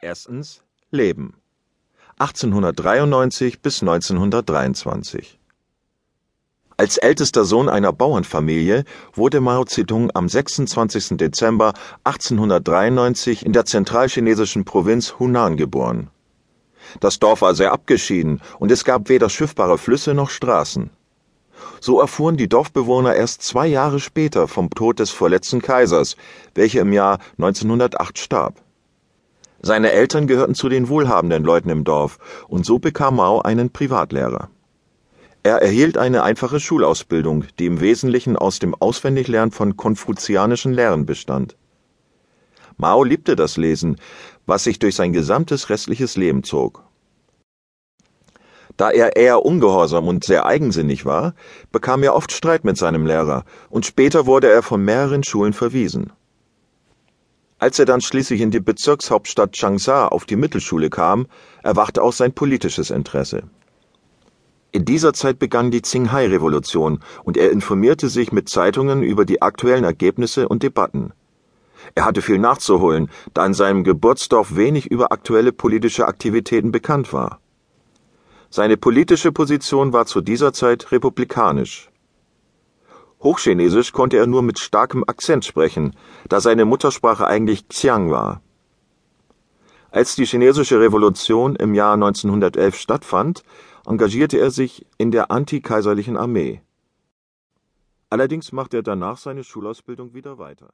Erstens Leben 1893 bis 1923 Als ältester Sohn einer Bauernfamilie wurde Mao Zedong am 26. Dezember 1893 in der zentralchinesischen Provinz Hunan geboren. Das Dorf war sehr abgeschieden und es gab weder schiffbare Flüsse noch Straßen. So erfuhren die Dorfbewohner erst zwei Jahre später vom Tod des vorletzten Kaisers, welcher im Jahr 1908 starb. Seine Eltern gehörten zu den wohlhabenden Leuten im Dorf, und so bekam Mao einen Privatlehrer. Er erhielt eine einfache Schulausbildung, die im Wesentlichen aus dem Auswendiglernen von konfuzianischen Lehren bestand. Mao liebte das Lesen, was sich durch sein gesamtes restliches Leben zog. Da er eher ungehorsam und sehr eigensinnig war, bekam er oft Streit mit seinem Lehrer, und später wurde er von mehreren Schulen verwiesen. Als er dann schließlich in die Bezirkshauptstadt Changsha auf die Mittelschule kam, erwachte auch sein politisches Interesse. In dieser Zeit begann die Qinghai-Revolution und er informierte sich mit Zeitungen über die aktuellen Ergebnisse und Debatten. Er hatte viel nachzuholen, da in seinem Geburtsdorf wenig über aktuelle politische Aktivitäten bekannt war. Seine politische Position war zu dieser Zeit republikanisch. Hochchinesisch konnte er nur mit starkem Akzent sprechen, da seine Muttersprache eigentlich Xiang war. Als die chinesische Revolution im Jahr 1911 stattfand, engagierte er sich in der antikaiserlichen Armee. Allerdings machte er danach seine Schulausbildung wieder weiter